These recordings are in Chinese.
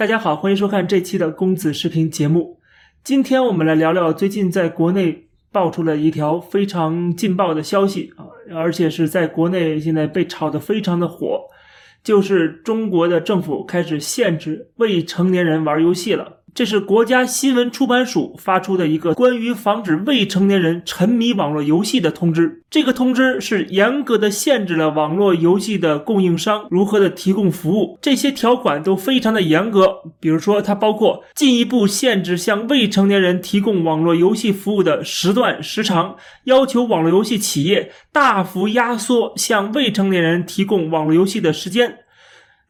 大家好，欢迎收看这期的公子视频节目。今天我们来聊聊最近在国内爆出了一条非常劲爆的消息啊，而且是在国内现在被炒得非常的火，就是中国的政府开始限制未成年人玩游戏了。这是国家新闻出版署发出的一个关于防止未成年人沉迷网络游戏的通知。这个通知是严格的限制了网络游戏的供应商如何的提供服务，这些条款都非常的严格。比如说，它包括进一步限制向未成年人提供网络游戏服务的时段时长，要求网络游戏企业大幅压缩向未成年人提供网络游戏的时间。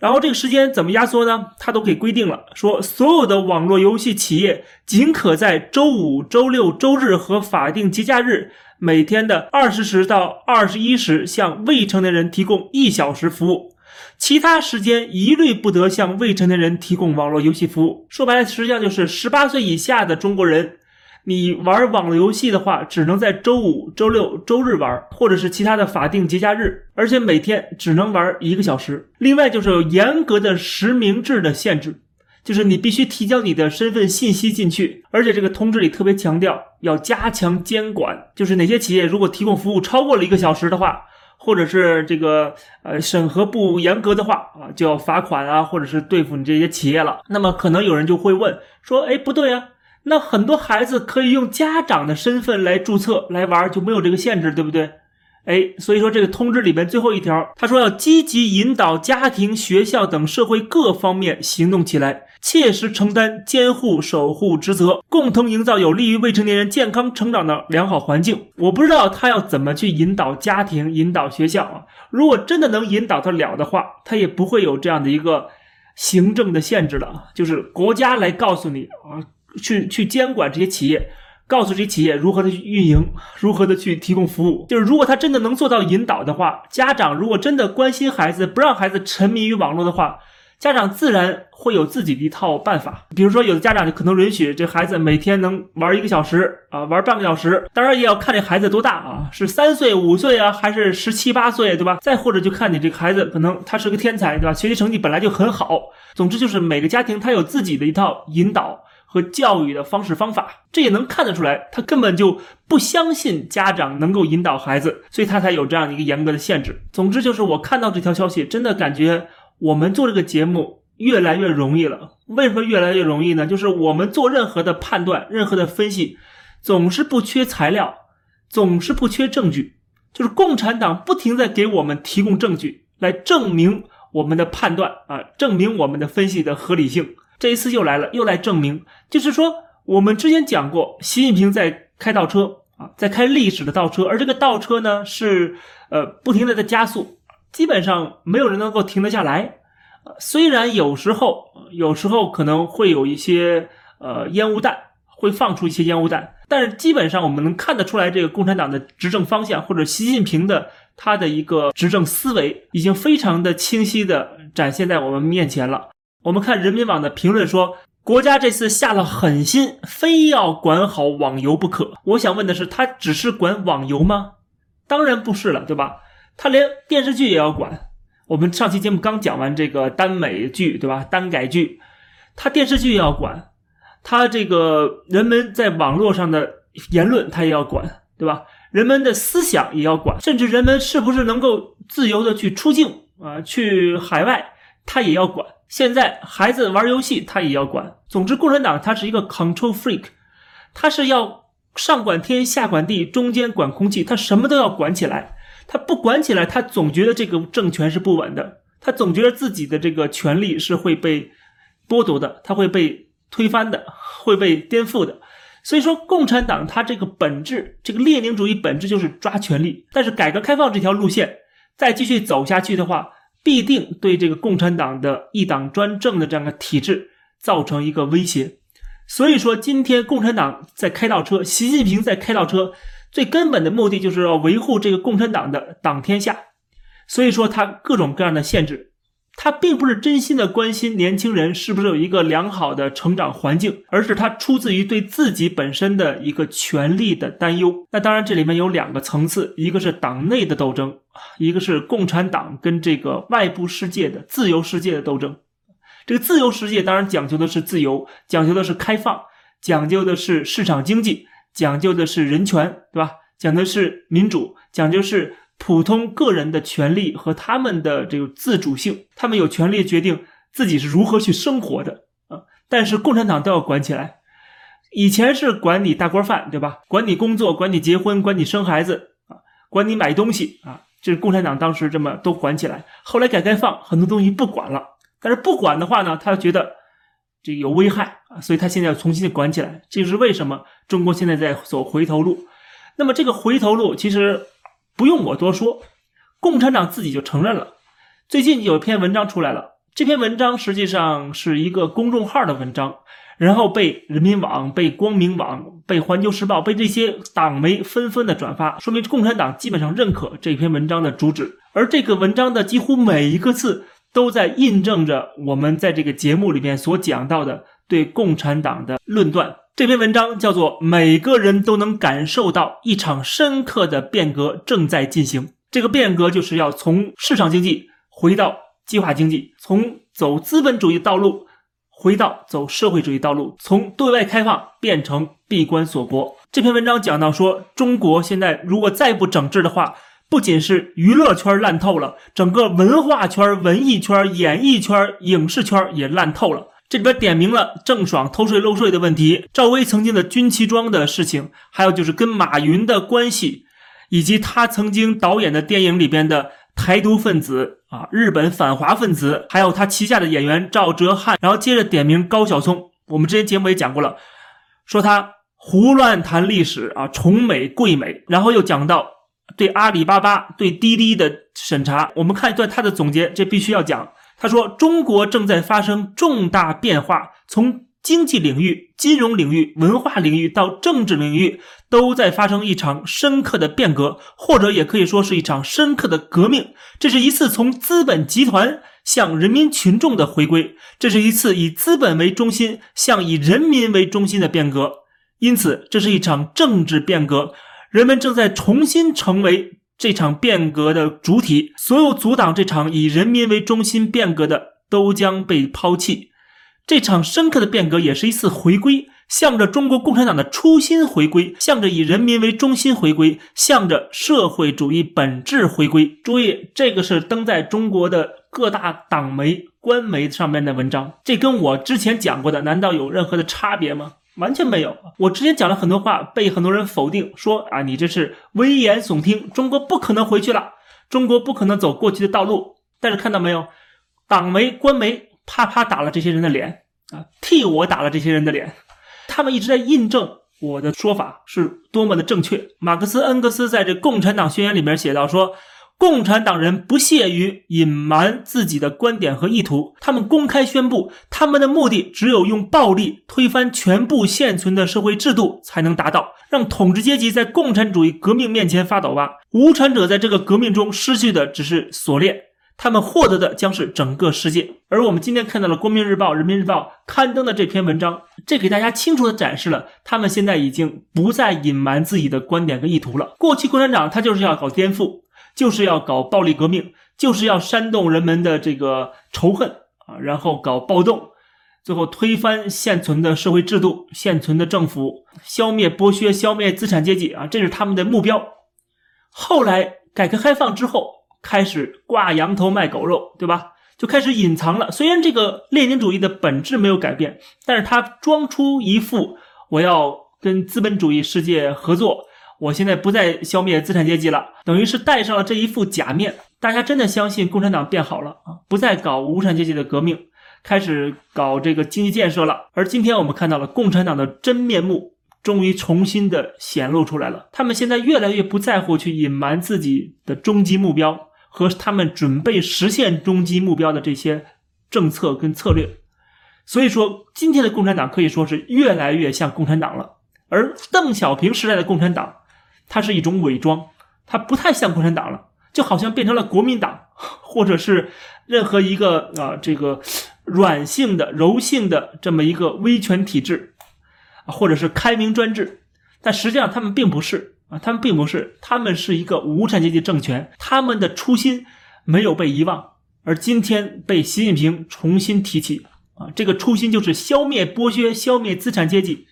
然后这个时间怎么压缩呢？它都给规定了，说所有的网络游戏企业仅可在周五、周六、周日和法定节假日每天的二十时到二十一时向未成年人提供一小时服务，其他时间一律不得向未成年人提供网络游戏服务。说白了，实际上就是十八岁以下的中国人。你玩网络游戏的话，只能在周五、周六、周日玩，或者是其他的法定节假日，而且每天只能玩一个小时。另外就是有严格的实名制的限制，就是你必须提交你的身份信息进去，而且这个通知里特别强调要加强监管，就是哪些企业如果提供服务超过了一个小时的话，或者是这个呃审核不严格的话啊，就要罚款啊，或者是对付你这些企业了。那么可能有人就会问说，哎，不对啊。那很多孩子可以用家长的身份来注册来玩，就没有这个限制，对不对？哎，所以说这个通知里边最后一条，他说要积极引导家庭、学校等社会各方面行动起来，切实承担监护守护职责，共同营造有利于未成年人健康成长的良好环境。我不知道他要怎么去引导家庭、引导学校啊。如果真的能引导得了的话，他也不会有这样的一个行政的限制了，就是国家来告诉你啊。去去监管这些企业，告诉这些企业如何的运营，如何的去提供服务。就是如果他真的能做到引导的话，家长如果真的关心孩子，不让孩子沉迷于网络的话，家长自然会有自己的一套办法。比如说，有的家长就可能允许这孩子每天能玩一个小时啊，玩半个小时。当然也要看这孩子多大啊，是三岁、五岁啊，还是十七八岁，对吧？再或者就看你这个孩子，可能他是个天才，对吧？学习成绩本来就很好。总之就是每个家庭他有自己的一套引导。和教育的方式方法，这也能看得出来，他根本就不相信家长能够引导孩子，所以他才有这样一个严格的限制。总之，就是我看到这条消息，真的感觉我们做这个节目越来越容易了。为什么越来越容易呢？就是我们做任何的判断、任何的分析，总是不缺材料，总是不缺证据。就是共产党不停在给我们提供证据，来证明我们的判断啊，证明我们的分析的合理性。这一次又来了，又来证明，就是说，我们之前讲过，习近平在开倒车啊，在开历史的倒车，而这个倒车呢，是呃不停的在加速，基本上没有人能够停得下来。虽然有时候，有时候可能会有一些呃烟雾弹，会放出一些烟雾弹，但是基本上我们能看得出来，这个共产党的执政方向或者习近平的他的一个执政思维，已经非常的清晰的展现在我们面前了。我们看人民网的评论说，国家这次下了狠心，非要管好网游不可。我想问的是，他只是管网游吗？当然不是了，对吧？他连电视剧也要管。我们上期节目刚讲完这个耽美剧，对吧？耽改剧，他电视剧也要管，他这个人们在网络上的言论他也要管，对吧？人们的思想也要管，甚至人们是不是能够自由的去出境啊，去海外，他也要管。现在孩子玩游戏，他也要管。总之，共产党他是一个 control freak，他是要上管天下管地，中间管空气，他什么都要管起来。他不管起来，他总觉得这个政权是不稳的，他总觉得自己的这个权利是会被剥夺的，他会被推翻的，会被颠覆的。所以说，共产党他这个本质，这个列宁主义本质就是抓权力。但是，改革开放这条路线再继续走下去的话，必定对这个共产党的一党专政的这样的体制造成一个威胁，所以说今天共产党在开倒车，习近平在开倒车，最根本的目的就是要维护这个共产党的党天下，所以说他各种各样的限制。他并不是真心的关心年轻人是不是有一个良好的成长环境，而是他出自于对自己本身的一个权利的担忧。那当然，这里面有两个层次，一个是党内的斗争，一个是共产党跟这个外部世界的自由世界的斗争。这个自由世界当然讲究的是自由，讲究的是开放，讲究的是市场经济，讲究的是人权，对吧？讲的是民主，讲究是普通个人的权利和他们的这个自主性，他们有权利决定自己是如何去生活的啊。但是共产党都要管起来，以前是管你大锅饭，对吧？管你工作，管你结婚，管你生孩子啊，管你买东西啊。这是共产党当时这么都管起来，后来改革开放很多东西不管了，但是不管的话呢，他觉得这有危害啊，所以他现在要重新的管起来。这就是为什么中国现在在走回头路。那么这个回头路其实不用我多说，共产党自己就承认了。最近有一篇文章出来了，这篇文章实际上是一个公众号的文章。然后被人民网、被光明网、被环球时报、被这些党媒纷纷的转发，说明共产党基本上认可这篇文章的主旨。而这个文章的几乎每一个字都在印证着我们在这个节目里面所讲到的对共产党的论断。这篇文章叫做《每个人都能感受到一场深刻的变革正在进行》，这个变革就是要从市场经济回到计划经济，从走资本主义道路。回到走社会主义道路，从对外开放变成闭关锁国。这篇文章讲到说，中国现在如果再不整治的话，不仅是娱乐圈烂透了，整个文化圈、文艺圈、演艺圈、影视圈也烂透了。这里边点明了郑爽偷税漏税的问题，赵薇曾经的军旗装的事情，还有就是跟马云的关系，以及他曾经导演的电影里边的。台独分子啊，日本反华分子，还有他旗下的演员赵哲瀚，然后接着点名高晓松。我们之前节目也讲过了，说他胡乱谈历史啊，崇美贵美，然后又讲到对阿里巴巴、对滴滴的审查。我们看一段他的总结，这必须要讲。他说：“中国正在发生重大变化，从。”经济领域、金融领域、文化领域到政治领域，都在发生一场深刻的变革，或者也可以说是一场深刻的革命。这是一次从资本集团向人民群众的回归，这是一次以资本为中心向以人民为中心的变革。因此，这是一场政治变革，人们正在重新成为这场变革的主体。所有阻挡这场以人民为中心变革的，都将被抛弃。这场深刻的变革也是一次回归，向着中国共产党的初心回归，向着以人民为中心回归，向着社会主义本质回归。注意，这个是登在中国的各大党媒、官媒上面的文章，这跟我之前讲过的难道有任何的差别吗？完全没有。我之前讲了很多话，被很多人否定，说啊，你这是危言耸听，中国不可能回去了，中国不可能走过去的道路。但是看到没有，党媒、官媒。啪啪打了这些人的脸啊，替我打了这些人的脸，他们一直在印证我的说法是多么的正确。马克思、恩格斯在这《共产党宣言》里面写到说，共产党人不屑于隐瞒自己的观点和意图，他们公开宣布，他们的目的只有用暴力推翻全部现存的社会制度才能达到，让统治阶级在共产主义革命面前发抖吧。无产者在这个革命中失去的只是锁链。他们获得的将是整个世界，而我们今天看到了《光明日报》《人民日报》刊登的这篇文章，这给大家清楚地展示了他们现在已经不再隐瞒自己的观点和意图了。过去共产党他就是要搞颠覆，就是要搞暴力革命，就是要煽动人们的这个仇恨啊，然后搞暴动，最后推翻现存的社会制度、现存的政府，消灭剥削、消灭资产阶级啊，这是他们的目标。后来改革开放之后。开始挂羊头卖狗肉，对吧？就开始隐藏了。虽然这个列宁主义的本质没有改变，但是他装出一副我要跟资本主义世界合作，我现在不再消灭资产阶级了，等于是戴上了这一副假面。大家真的相信共产党变好了啊？不再搞无产阶级的革命，开始搞这个经济建设了。而今天我们看到了共产党的真面目。终于重新的显露出来了。他们现在越来越不在乎去隐瞒自己的终极目标和他们准备实现终极目标的这些政策跟策略。所以说，今天的共产党可以说是越来越像共产党了。而邓小平时代的共产党，它是一种伪装，它不太像共产党了，就好像变成了国民党，或者是任何一个啊这个软性的、柔性的这么一个威权体制。或者是开明专制，但实际上他们并不是啊，他们并不是，他们是一个无产阶级政权，他们的初心没有被遗忘，而今天被习近平重新提起。啊，这个初心就是消灭剥削，消灭资产阶级，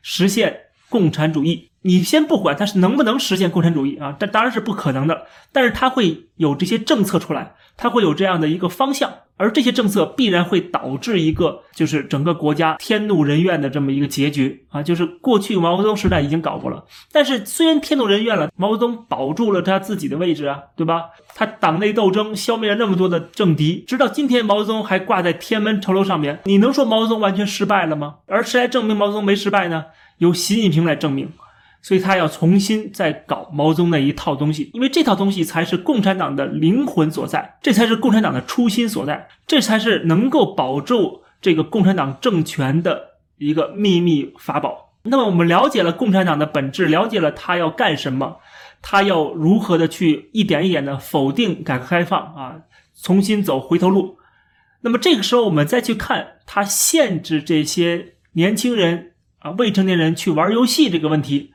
实现共产主义。你先不管它是能不能实现共产主义啊，这当然是不可能的。但是它会有这些政策出来，它会有这样的一个方向，而这些政策必然会导致一个就是整个国家天怒人怨的这么一个结局啊。就是过去毛泽东时代已经搞过了，但是虽然天怒人怨了，毛泽东保住了他自己的位置啊，对吧？他党内斗争消灭了那么多的政敌，直到今天毛泽东还挂在天安门城楼上面。你能说毛泽东完全失败了吗？而谁来证明毛泽东没失败呢？由习近平来证明。所以他要重新再搞毛泽东那一套东西，因为这套东西才是共产党的灵魂所在，这才是共产党的初心所在，这才是能够保住这个共产党政权的一个秘密法宝。那么我们了解了共产党的本质，了解了他要干什么，他要如何的去一点一点的否定改革开放啊，重新走回头路。那么这个时候我们再去看他限制这些年轻人啊未成年人去玩游戏这个问题。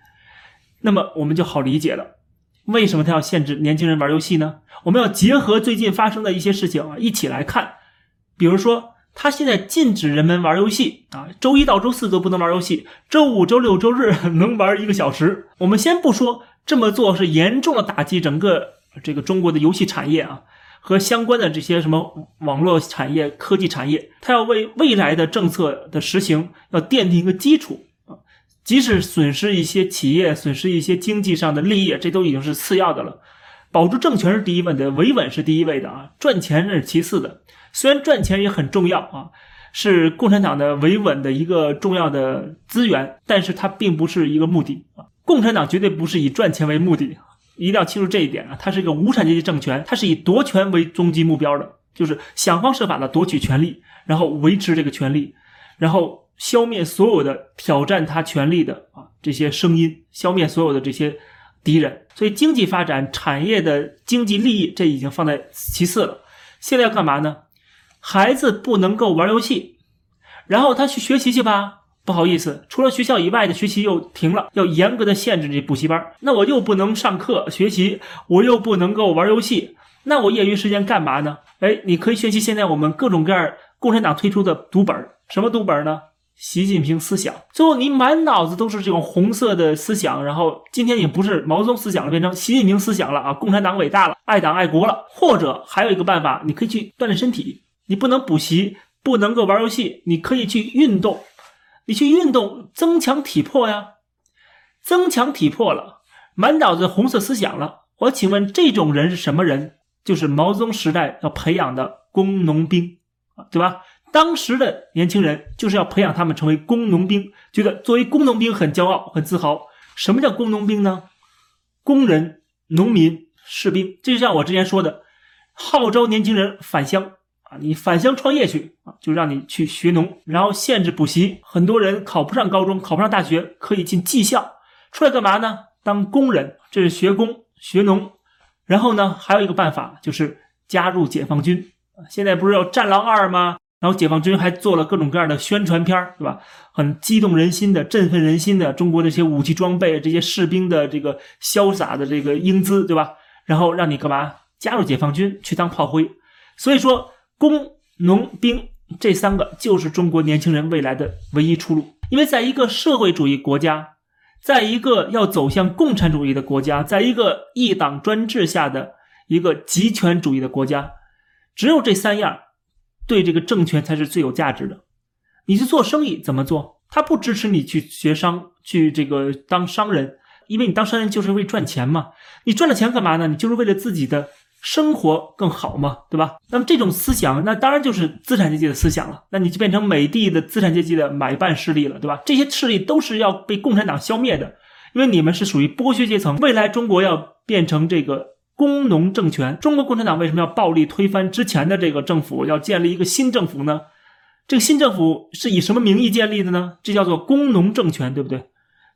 那么我们就好理解了，为什么他要限制年轻人玩游戏呢？我们要结合最近发生的一些事情啊，一起来看。比如说，他现在禁止人们玩游戏啊，周一到周四都不能玩游戏，周五、周六、周日 能玩一个小时。我们先不说这么做是严重的打击整个这个中国的游戏产业啊，和相关的这些什么网络产业、科技产业，它要为未来的政策的实行要奠定一个基础啊。即使损失一些企业，损失一些经济上的利益，这都已经是次要的了。保住政权是第一位的，维稳是第一位的啊，赚钱是其次的。虽然赚钱也很重要啊，是共产党的维稳的一个重要的资源，但是它并不是一个目的啊。共产党绝对不是以赚钱为目的，一定要清楚这一点啊。它是一个无产阶级政权，它是以夺权为终极目标的，就是想方设法的夺取权力，然后维持这个权力，然后。消灭所有的挑战他权力的啊这些声音，消灭所有的这些敌人。所以经济发展、产业的经济利益，这已经放在其次了。现在要干嘛呢？孩子不能够玩游戏，然后他去学习去吧。不好意思，除了学校以外的学习又停了，要严格的限制这补习班。那我又不能上课学习，我又不能够玩游戏，那我业余时间干嘛呢？哎，你可以学习现在我们各种各样共产党推出的读本，什么读本呢？习近平思想，最后你满脑子都是这种红色的思想，然后今天也不是毛泽东思想了，变成习近平思想了啊！共产党伟大了，爱党爱国了。或者还有一个办法，你可以去锻炼身体，你不能补习，不能够玩游戏，你可以去运动，你去运动增强体魄呀，增强体魄了，满脑子红色思想了。我请问这种人是什么人？就是毛泽东时代要培养的工农兵啊，对吧？当时的年轻人就是要培养他们成为工农兵，觉得作为工农兵很骄傲、很自豪。什么叫工农兵呢？工人、农民、士兵，这就像我之前说的，号召年轻人返乡啊，你返乡创业去啊，就让你去学农，然后限制补习，很多人考不上高中、考不上大学，可以进技校，出来干嘛呢？当工人，这是学工学农。然后呢，还有一个办法就是加入解放军，现在不是要战狼二吗？然后解放军还做了各种各样的宣传片对吧？很激动人心的、振奋人心的中国这些武器装备、这些士兵的这个潇洒的这个英姿，对吧？然后让你干嘛？加入解放军去当炮灰。所以说，工、农、兵这三个就是中国年轻人未来的唯一出路。因为在一个社会主义国家，在一个要走向共产主义的国家，在一个一党专制下的一个极权主义的国家，只有这三样。对这个政权才是最有价值的。你去做生意怎么做？他不支持你去学商，去这个当商人，因为你当商人就是为赚钱嘛。你赚了钱干嘛呢？你就是为了自己的生活更好嘛，对吧？那么这种思想，那当然就是资产阶级的思想了。那你就变成美帝的资产阶级的买办势力了，对吧？这些势力都是要被共产党消灭的，因为你们是属于剥削阶层。未来中国要变成这个。工农政权，中国共产党为什么要暴力推翻之前的这个政府，要建立一个新政府呢？这个新政府是以什么名义建立的呢？这叫做工农政权，对不对？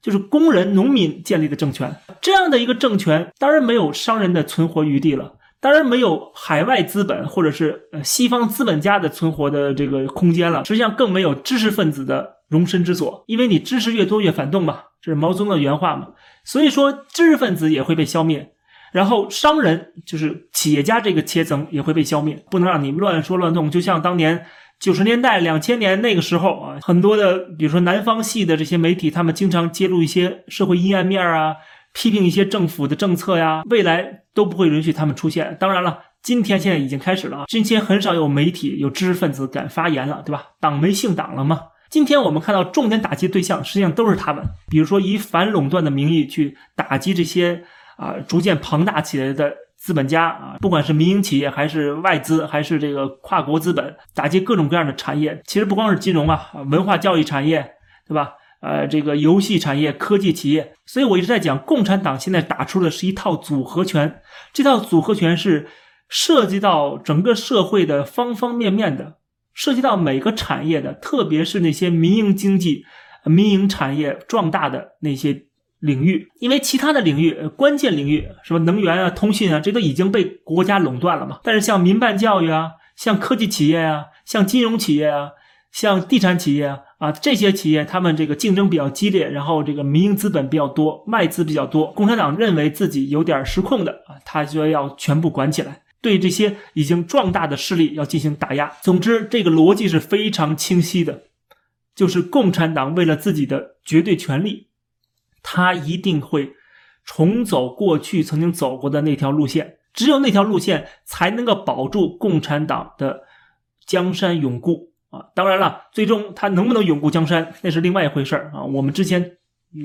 就是工人、农民建立的政权。这样的一个政权，当然没有商人的存活余地了，当然没有海外资本或者是呃西方资本家的存活的这个空间了。实际上，更没有知识分子的容身之所，因为你知识越多越反动嘛，这是毛泽东的原话嘛。所以说，知识分子也会被消灭。然后商人就是企业家这个阶层也会被消灭，不能让你乱说乱动。就像当年九十年代、两千年那个时候啊，很多的，比如说南方系的这些媒体，他们经常揭露一些社会阴暗面啊，批评一些政府的政策呀，未来都不会允许他们出现。当然了，今天现在已经开始了啊，今天很少有媒体、有知识分子敢发言了，对吧？党没姓党了吗？今天我们看到重点打击对象，实际上都是他们，比如说以反垄断的名义去打击这些啊逐渐庞大起来的。资本家啊，不管是民营企业还是外资，还是这个跨国资本，打击各种各样的产业。其实不光是金融啊，文化教育产业，对吧？呃，这个游戏产业、科技企业。所以我一直在讲，共产党现在打出的是一套组合拳，这套组合拳是涉及到整个社会的方方面面的，涉及到每个产业的，特别是那些民营经济、民营产业壮大的那些。领域，因为其他的领域，关键领域，什么能源啊、通信啊，这都已经被国家垄断了嘛。但是像民办教育啊、像科技企业啊、像金融企业啊、像地产企业啊，这些企业，他们这个竞争比较激烈，然后这个民营资本比较多，外资比较多。共产党认为自己有点失控的啊，他就要全部管起来，对这些已经壮大的势力要进行打压。总之，这个逻辑是非常清晰的，就是共产党为了自己的绝对权力。他一定会重走过去曾经走过的那条路线，只有那条路线才能够保住共产党的江山永固啊！当然了，最终他能不能永固江山，那是另外一回事儿啊！我们之前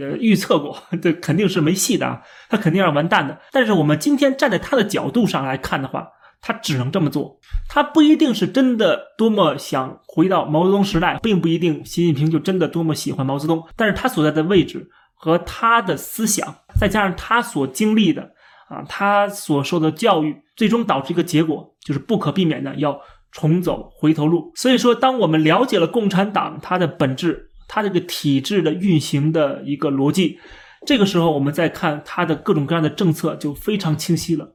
呃预测过，这肯定是没戏的啊，他肯定要完蛋的。但是我们今天站在他的角度上来看的话，他只能这么做。他不一定是真的多么想回到毛泽东时代，并不一定习近平就真的多么喜欢毛泽东，但是他所在的位置。和他的思想，再加上他所经历的啊，他所受的教育，最终导致一个结果，就是不可避免的要重走回头路。所以说，当我们了解了共产党它的本质，它这个体制的运行的一个逻辑，这个时候我们再看它的各种各样的政策就非常清晰了。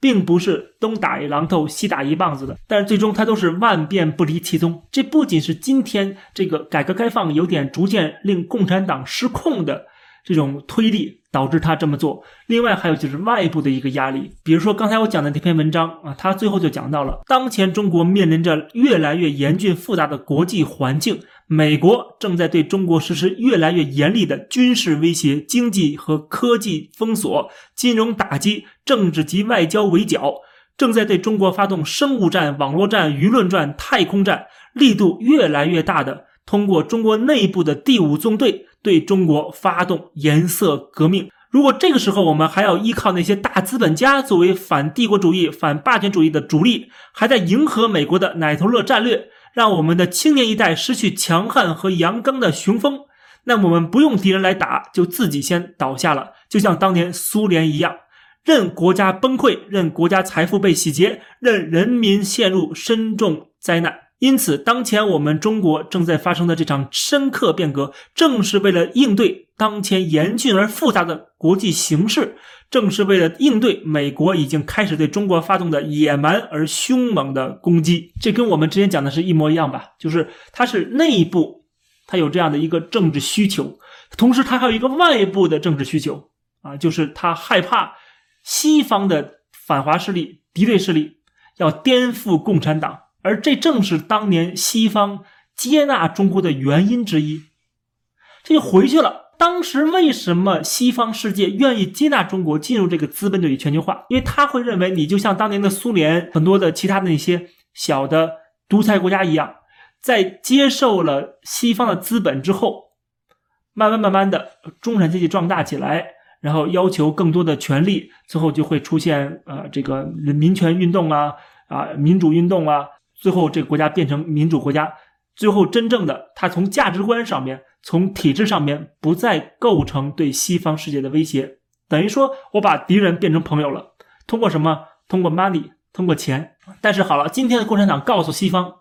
并不是东打一榔头西打一棒子的，但是最终它都是万变不离其宗。这不仅是今天这个改革开放有点逐渐令共产党失控的。这种推力导致他这么做，另外还有就是外部的一个压力，比如说刚才我讲的那篇文章啊，他最后就讲到了，当前中国面临着越来越严峻复杂的国际环境，美国正在对中国实施越来越严厉的军事威胁、经济和科技封锁、金融打击、政治及外交围剿，正在对中国发动生物战、网络战、舆论战、太空战，力度越来越大的。通过中国内部的第五纵队对中国发动颜色革命。如果这个时候我们还要依靠那些大资本家作为反帝国主义、反霸权主义的主力，还在迎合美国的奶头乐战略，让我们的青年一代失去强悍和阳刚的雄风，那我们不用敌人来打，就自己先倒下了，就像当年苏联一样，任国家崩溃，任国家财富被洗劫，任人民陷入深重灾难。因此，当前我们中国正在发生的这场深刻变革，正是为了应对当前严峻而复杂的国际形势，正是为了应对美国已经开始对中国发动的野蛮而凶猛的攻击。这跟我们之前讲的是一模一样吧？就是它是内部，它有这样的一个政治需求，同时它还有一个外部的政治需求啊，就是他害怕西方的反华势力、敌对势力要颠覆共产党。而这正是当年西方接纳中国的原因之一，这就回去了。当时为什么西方世界愿意接纳中国进入这个资本主义全球化？因为他会认为你就像当年的苏联、很多的其他的那些小的独裁国家一样，在接受了西方的资本之后，慢慢慢慢的中产阶级壮大起来，然后要求更多的权利，最后就会出现呃这个民权运动啊啊民主运动啊。最后，这个国家变成民主国家，最后真正的他从价值观上面、从体制上面不再构成对西方世界的威胁，等于说我把敌人变成朋友了。通过什么？通过 money，通过钱。但是好了，今天的共产党告诉西方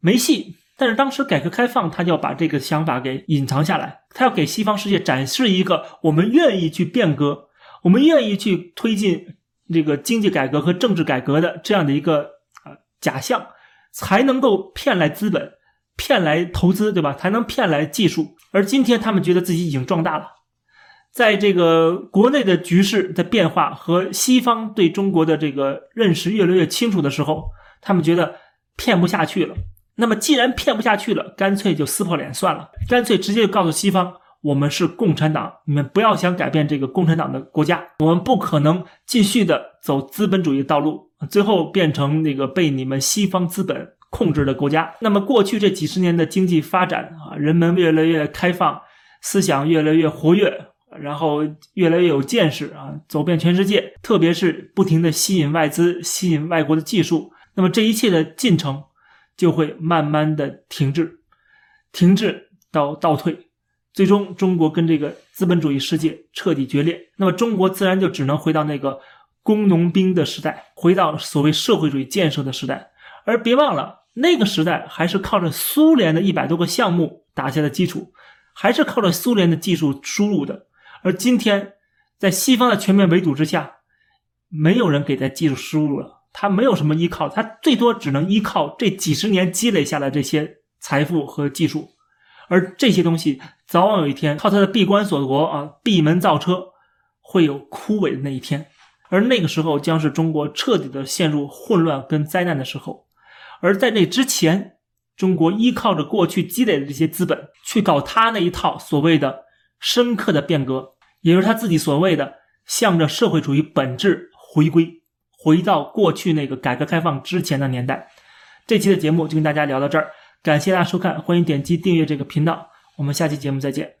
没戏。但是当时改革开放，他就要把这个想法给隐藏下来，他要给西方世界展示一个我们愿意去变革，我们愿意去推进这个经济改革和政治改革的这样的一个。假象才能够骗来资本，骗来投资，对吧？才能骗来技术。而今天他们觉得自己已经壮大了，在这个国内的局势的变化和西方对中国的这个认识越来越清楚的时候，他们觉得骗不下去了。那么既然骗不下去了，干脆就撕破脸算了，干脆直接就告诉西方，我们是共产党，你们不要想改变这个共产党的国家，我们不可能继续的走资本主义道路，最后变成那个被你们西方资本控制的国家。那么过去这几十年的经济发展啊，人们越来越开放，思想越来越活跃。然后越来越有见识啊，走遍全世界，特别是不停的吸引外资、吸引外国的技术，那么这一切的进程就会慢慢的停滞，停滞到倒退，最终中国跟这个资本主义世界彻底决裂。那么中国自然就只能回到那个工农兵的时代，回到所谓社会主义建设的时代。而别忘了，那个时代还是靠着苏联的一百多个项目打下的基础，还是靠着苏联的技术输入的。而今天，在西方的全面围堵之下，没有人给他技术输入了，他没有什么依靠，他最多只能依靠这几十年积累下来这些财富和技术，而这些东西早晚有一天靠他的闭关锁国啊，闭门造车，会有枯萎的那一天，而那个时候将是中国彻底的陷入混乱跟灾难的时候，而在那之前，中国依靠着过去积累的这些资本去搞他那一套所谓的。深刻的变革，也就是他自己所谓的向着社会主义本质回归，回到过去那个改革开放之前的年代。这期的节目就跟大家聊到这儿，感谢大家收看，欢迎点击订阅这个频道，我们下期节目再见。